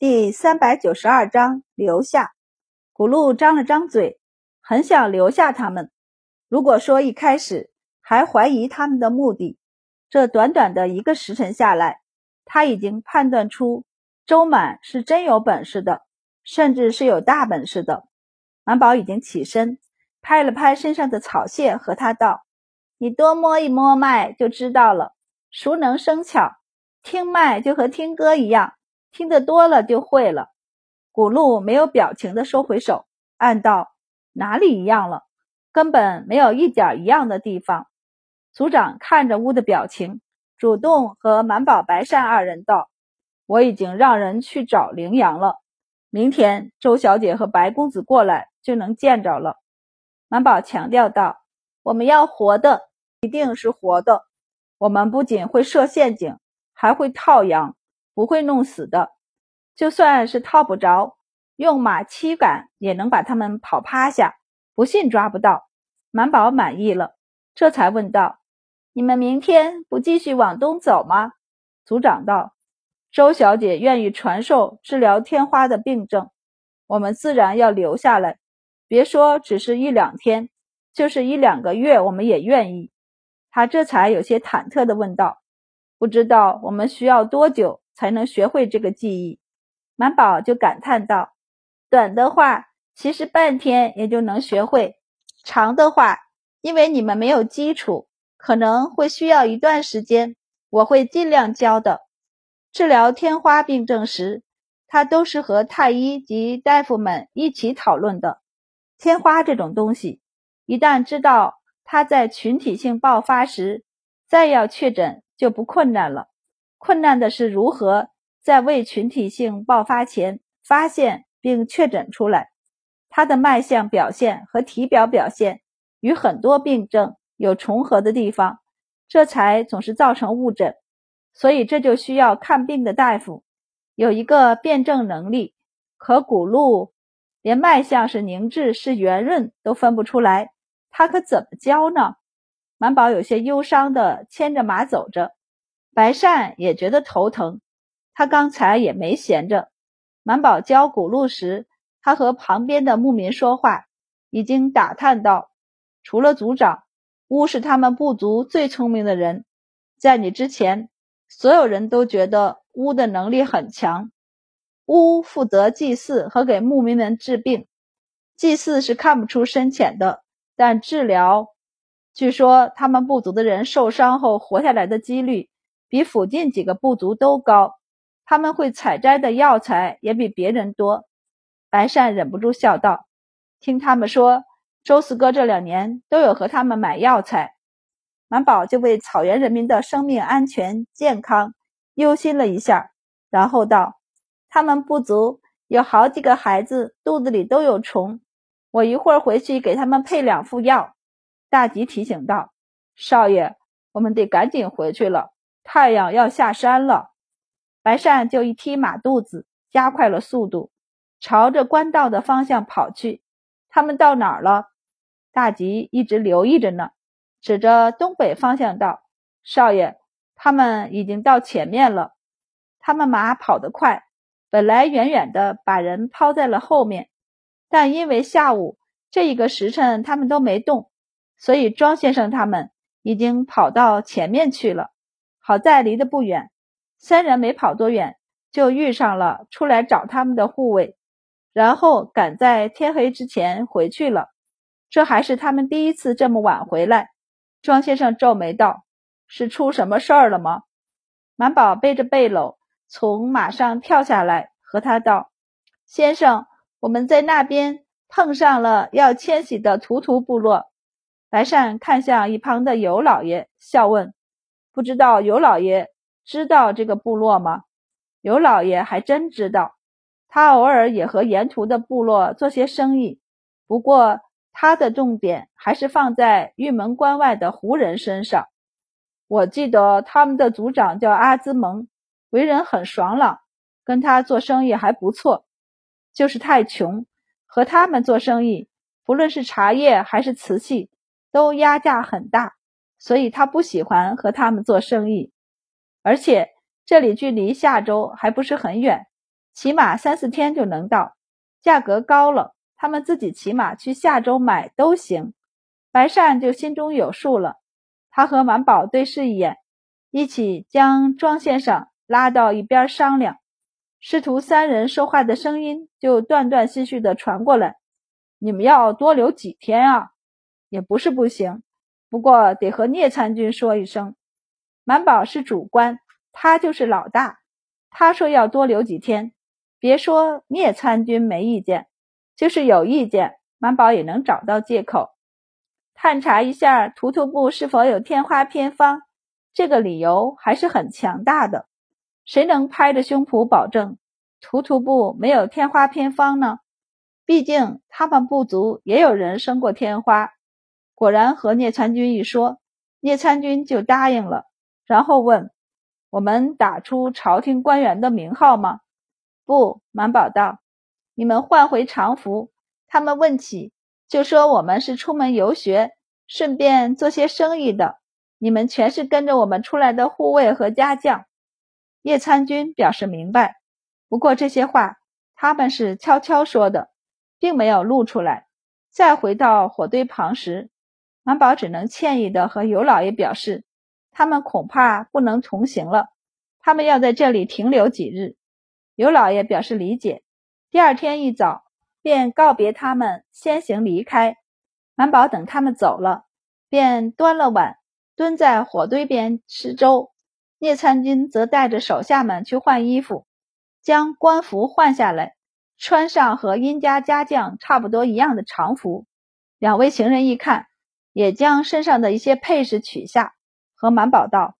第三百九十二章留下。古路张了张嘴，很想留下他们。如果说一开始还怀疑他们的目的，这短短的一个时辰下来，他已经判断出周满是真有本事的，甚至是有大本事的。满宝已经起身，拍了拍身上的草屑，和他道：“你多摸一摸脉就知道了。熟能生巧，听脉就和听歌一样。”听得多了就会了。古路没有表情的收回手，暗道：“哪里一样了？根本没有一点一样的地方。”族长看着乌的表情，主动和满宝、白善二人道：“我已经让人去找羚羊了，明天周小姐和白公子过来就能见着了。”满宝强调道：“我们要活的，一定是活的。我们不仅会设陷阱，还会套羊。”不会弄死的，就算是套不着，用马七赶也能把他们跑趴下。不信抓不到。满宝满意了，这才问道：“你们明天不继续往东走吗？”族长道：“周小姐愿意传授治疗天花的病症，我们自然要留下来。别说只是一两天，就是一两个月，我们也愿意。”他这才有些忐忑地问道：“不知道我们需要多久？”才能学会这个技艺，满宝就感叹道：“短的话，其实半天也就能学会；长的话，因为你们没有基础，可能会需要一段时间。我会尽量教的。治疗天花病症时，他都是和太医及大夫们一起讨论的。天花这种东西，一旦知道它在群体性爆发时，再要确诊就不困难了。”困难的是如何在未群体性爆发前发现并确诊出来。它的脉象表现和体表表现与很多病症有重合的地方，这才总是造成误诊。所以这就需要看病的大夫有一个辨证能力。可古路连脉象是凝滞是圆润都分不出来，他可怎么教呢？满宝有些忧伤的牵着马走着。白善也觉得头疼，他刚才也没闲着。满宝教古路时，他和旁边的牧民说话，已经打探到，除了族长，乌是他们部族最聪明的人。在你之前，所有人都觉得乌的能力很强。乌负责祭祀和给牧民们治病，祭祀是看不出深浅的，但治疗，据说他们部族的人受伤后活下来的几率。比附近几个部族都高，他们会采摘的药材也比别人多。白善忍不住笑道：“听他们说，周四哥这两年都有和他们买药材。”满宝就为草原人民的生命安全健康忧心了一下，然后道：“他们部族有好几个孩子肚子里都有虫，我一会儿回去给他们配两副药。”大吉提醒道：“少爷，我们得赶紧回去了。”太阳要下山了，白善就一踢马肚子，加快了速度，朝着官道的方向跑去。他们到哪儿了？大吉一直留意着呢，指着东北方向道：“少爷，他们已经到前面了。他们马跑得快，本来远远的把人抛在了后面，但因为下午这一个时辰他们都没动，所以庄先生他们已经跑到前面去了。”好在离得不远，三人没跑多远就遇上了出来找他们的护卫，然后赶在天黑之前回去了。这还是他们第一次这么晚回来。庄先生皱眉道：“是出什么事儿了吗？”满宝背着背篓从马上跳下来，和他道：“先生，我们在那边碰上了要迁徙的图图部落。”白善看向一旁的尤老爷，笑问。不知道尤老爷知道这个部落吗？尤老爷还真知道，他偶尔也和沿途的部落做些生意。不过他的重点还是放在玉门关外的胡人身上。我记得他们的族长叫阿兹蒙，为人很爽朗，跟他做生意还不错。就是太穷，和他们做生意，不论是茶叶还是瓷器，都压价很大。所以他不喜欢和他们做生意，而且这里距离下周还不是很远，起码三四天就能到。价格高了，他们自己骑马去下周买都行。白善就心中有数了，他和满宝对视一眼，一起将庄先生拉到一边商量。师徒三人说话的声音就断断续续的传过来：“你们要多留几天啊？也不是不行，不过得和聂参军说一声。满宝是主官，他就是老大，他说要多留几天。别说聂参军没意见，就是有意见，满宝也能找到借口。探查一下图图部是否有天花偏方，这个理由还是很强大的。”谁能拍着胸脯保证图图部没有天花偏方呢？毕竟他们部族也有人生过天花。果然和聂参军一说，聂参军就答应了，然后问：“我们打出朝廷官员的名号吗？”不，满宝道：“你们换回常服，他们问起就说我们是出门游学，顺便做些生意的。你们全是跟着我们出来的护卫和家将。”叶参军表示明白，不过这些话他们是悄悄说的，并没有露出来。再回到火堆旁时，满宝只能歉意的和尤老爷表示，他们恐怕不能同行了，他们要在这里停留几日。尤老爷表示理解，第二天一早便告别他们，先行离开。满宝等他们走了，便端了碗，蹲在火堆边吃粥。聂参军则带着手下们去换衣服，将官服换下来，穿上和殷家家将差不多一样的常服。两位行人一看，也将身上的一些配饰取下，和满宝道：“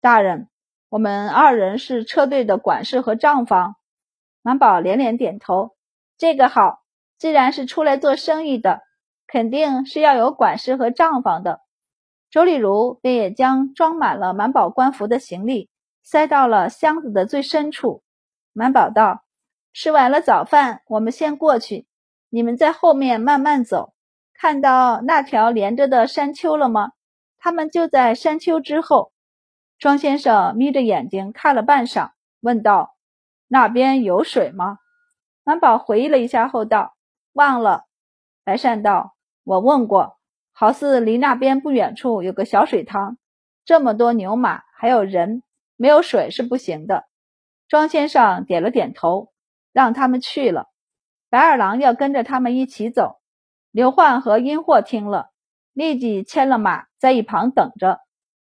大人，我们二人是车队的管事和账房。”满宝连连点头：“这个好，既然是出来做生意的，肯定是要有管事和账房的。”周丽如便也将装满了满宝官服的行李塞到了箱子的最深处。满宝道：“吃完了早饭，我们先过去，你们在后面慢慢走。看到那条连着的山丘了吗？他们就在山丘之后。”庄先生眯着眼睛看了半晌，问道：“那边有水吗？”满宝回忆了一下后道：“忘了。”白善道：“我问过。”好似离那边不远处有个小水塘，这么多牛马还有人，没有水是不行的。庄先生点了点头，让他们去了。白二郎要跟着他们一起走。刘焕和殷霍听了，立即牵了马在一旁等着。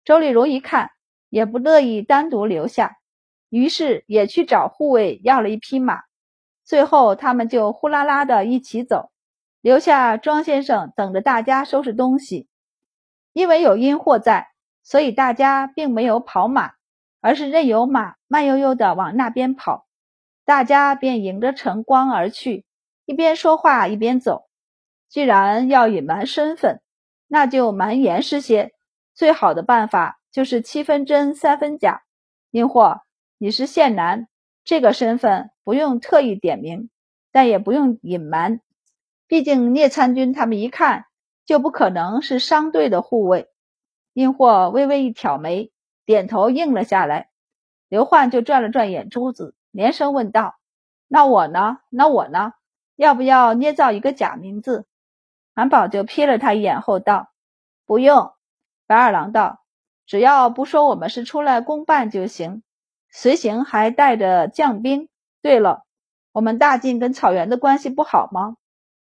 周丽如一看，也不乐意单独留下，于是也去找护卫要了一匹马。最后他们就呼啦啦的一起走。留下庄先生等着大家收拾东西，因为有阴货在，所以大家并没有跑马，而是任由马慢悠悠的往那边跑。大家便迎着晨光而去，一边说话一边走。既然要隐瞒身份，那就瞒严实些。最好的办法就是七分真三分假。阴祸，你是县男，这个身份不用特意点名，但也不用隐瞒。毕竟聂参军他们一看就不可能是商队的护卫。殷霍微微一挑眉，点头应了下来。刘焕就转了转眼珠子，连声问道：“那我呢？那我呢？要不要捏造一个假名字？”韩宝就瞥了他一眼后道：“不用。”白二郎道：“只要不说我们是出来公办就行。随行还带着将兵。对了，我们大晋跟草原的关系不好吗？”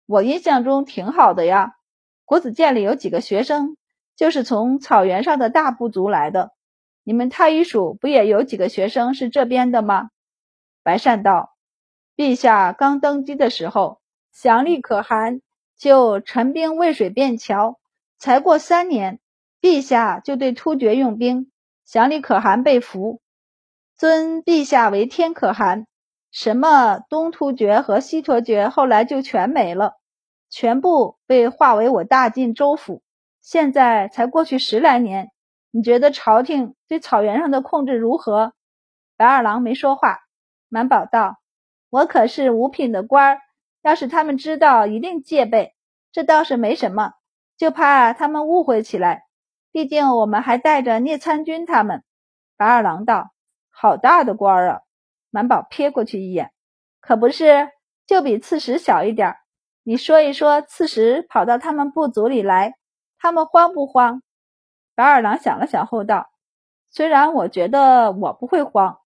我印象中挺好的呀，国子监里有几个学生，就是从草原上的大部族来的。你们太医署不也有几个学生是这边的吗？白善道，陛下刚登基的时候，祥利可汗就陈兵渭水便桥，才过三年，陛下就对突厥用兵，祥利可汗被俘，尊陛下为天可汗。什么东突厥和西突厥后来就全没了。全部被划为我大晋州府，现在才过去十来年，你觉得朝廷对草原上的控制如何？白二郎没说话。满宝道：“我可是五品的官儿，要是他们知道，一定戒备。这倒是没什么，就怕他们误会起来。毕竟我们还带着聂参军他们。”白二郎道：“好大的官儿啊！”满宝瞥过去一眼，可不是，就比刺史小一点。你说一说，刺史跑到他们部族里来，他们慌不慌？白二郎想了想后道：“虽然我觉得我不会慌，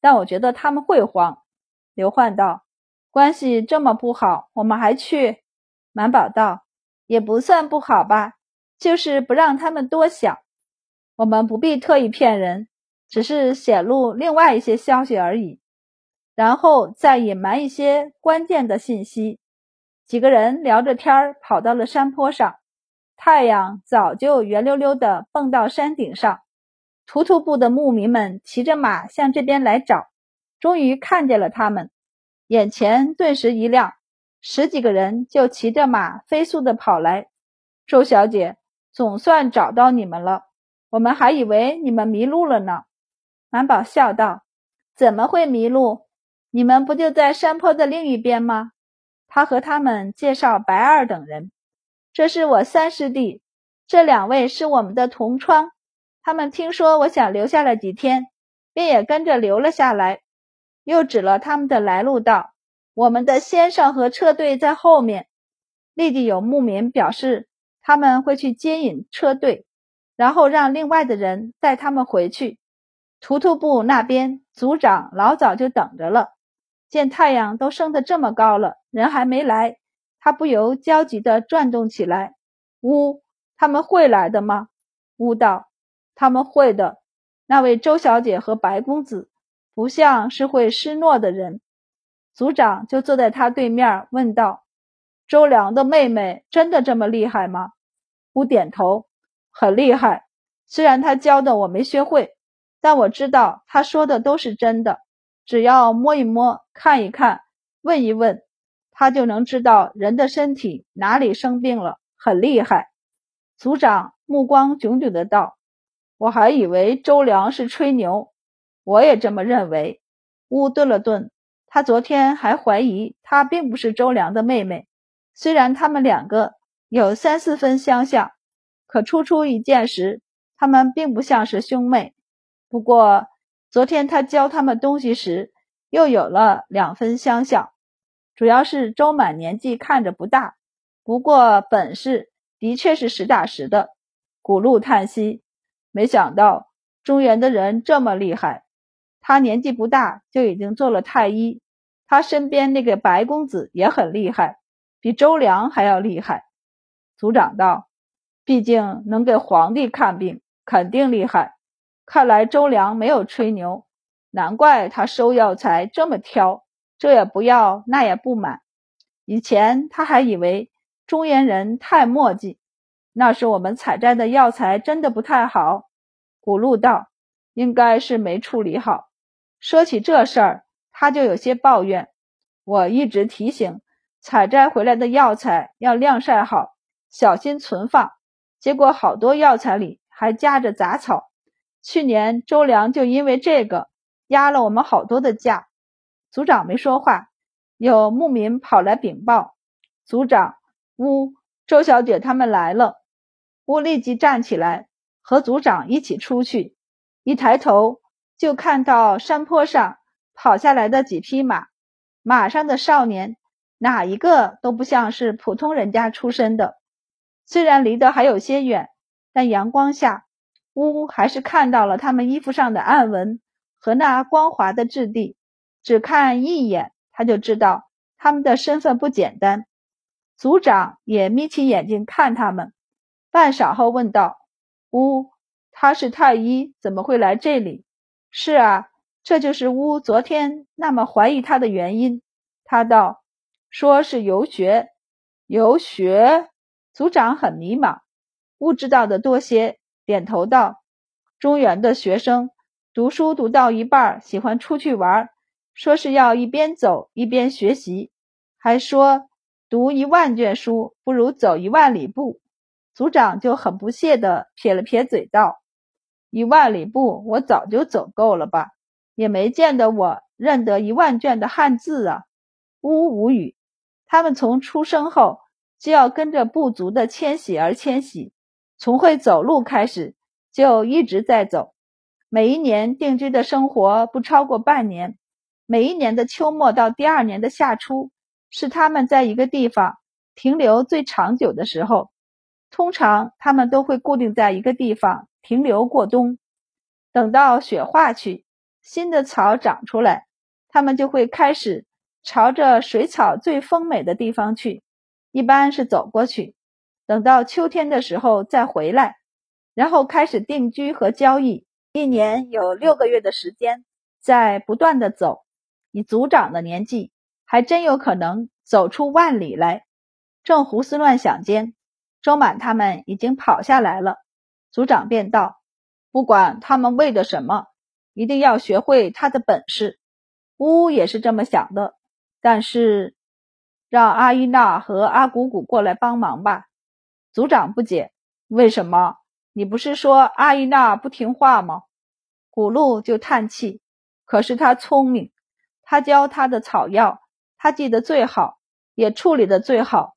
但我觉得他们会慌。”刘焕道：“关系这么不好，我们还去？”满宝道：“也不算不好吧，就是不让他们多想。我们不必特意骗人，只是显露另外一些消息而已，然后再隐瞒一些关键的信息。”几个人聊着天儿，跑到了山坡上。太阳早就圆溜溜地蹦到山顶上。图图部的牧民们骑着马向这边来找，终于看见了他们，眼前顿时一亮。十几个人就骑着马飞速地跑来。周小姐，总算找到你们了，我们还以为你们迷路了呢。满宝笑道：“怎么会迷路？你们不就在山坡的另一边吗？”他和他们介绍白二等人：“这是我三师弟，这两位是我们的同窗。他们听说我想留下来几天，便也跟着留了下来。”又指了他们的来路道：“我们的先生和车队在后面。”立即有牧民表示他们会去接引车队，然后让另外的人带他们回去。图图部那边族长老早就等着了。见太阳都升得这么高了，人还没来，他不由焦急地转动起来。呜，他们会来的吗？呜道：“他们会的。那位周小姐和白公子不像是会失诺的人。”族长就坐在他对面问道：“周良的妹妹真的这么厉害吗？”乌点头：“很厉害。虽然他教的我没学会，但我知道他说的都是真的。”只要摸一摸、看一看、问一问，他就能知道人的身体哪里生病了，很厉害。族长目光炯炯的道：“我还以为周良是吹牛，我也这么认为。”乌顿了顿，他昨天还怀疑她并不是周良的妹妹，虽然他们两个有三四分相像，可初初一见时，他们并不像是兄妹。不过。昨天他教他们东西时，又有了两分相像，主要是周满年纪看着不大，不过本事的确是实打实的。古路叹息，没想到中原的人这么厉害。他年纪不大就已经做了太医，他身边那个白公子也很厉害，比周良还要厉害。族长道：“毕竟能给皇帝看病，肯定厉害。”看来周良没有吹牛，难怪他收药材这么挑，这也不要，那也不买。以前他还以为中原人太墨迹，那是我们采摘的药材真的不太好。古路道应该是没处理好。说起这事儿，他就有些抱怨。我一直提醒，采摘回来的药材要晾晒好，小心存放。结果好多药材里还夹着杂草。去年周良就因为这个压了我们好多的价。组长没说话，有牧民跑来禀报：“组长，乌周小姐他们来了。”乌立即站起来，和组长一起出去。一抬头就看到山坡上跑下来的几匹马，马上的少年哪一个都不像是普通人家出身的。虽然离得还有些远，但阳光下。乌还是看到了他们衣服上的暗纹和那光滑的质地，只看一眼他就知道他们的身份不简单。族长也眯起眼睛看他们，半晌后问道：“乌，他是太医，怎么会来这里？”“是啊，这就是乌昨天那么怀疑他的原因。”他道：“说是游学，游学。”族长很迷茫，乌知道的多些。点头道：“中原的学生读书读到一半，喜欢出去玩，说是要一边走一边学习，还说读一万卷书不如走一万里步。”族长就很不屑地撇了撇嘴道：“一万里步我早就走够了吧，也没见得我认得一万卷的汉字啊。”呜无语，他们从出生后就要跟着部族的迁徙而迁徙。从会走路开始，就一直在走。每一年定居的生活不超过半年，每一年的秋末到第二年的夏初，是他们在一个地方停留最长久的时候。通常，他们都会固定在一个地方停留过冬。等到雪化去，新的草长出来，他们就会开始朝着水草最丰美的地方去，一般是走过去。等到秋天的时候再回来，然后开始定居和交易。一年有六个月的时间，在不断的走。以族长的年纪，还真有可能走出万里来。正胡思乱想间。周满他们已经跑下来了，族长便道：“不管他们为的什么，一定要学会他的本事。”乌也是这么想的，但是让阿依娜和阿古古过来帮忙吧。族长不解：“为什么？你不是说阿依娜不听话吗？”古路就叹气：“可是他聪明，他教他的草药，他记得最好，也处理的最好。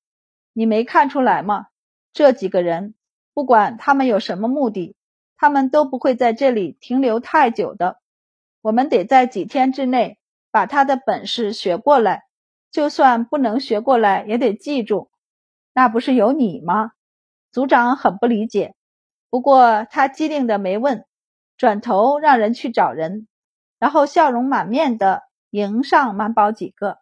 你没看出来吗？”这几个人，不管他们有什么目的，他们都不会在这里停留太久的。我们得在几天之内把他的本事学过来，就算不能学过来，也得记住。那不是有你吗？组长很不理解，不过他机灵的没问，转头让人去找人，然后笑容满面的迎上满宝几个。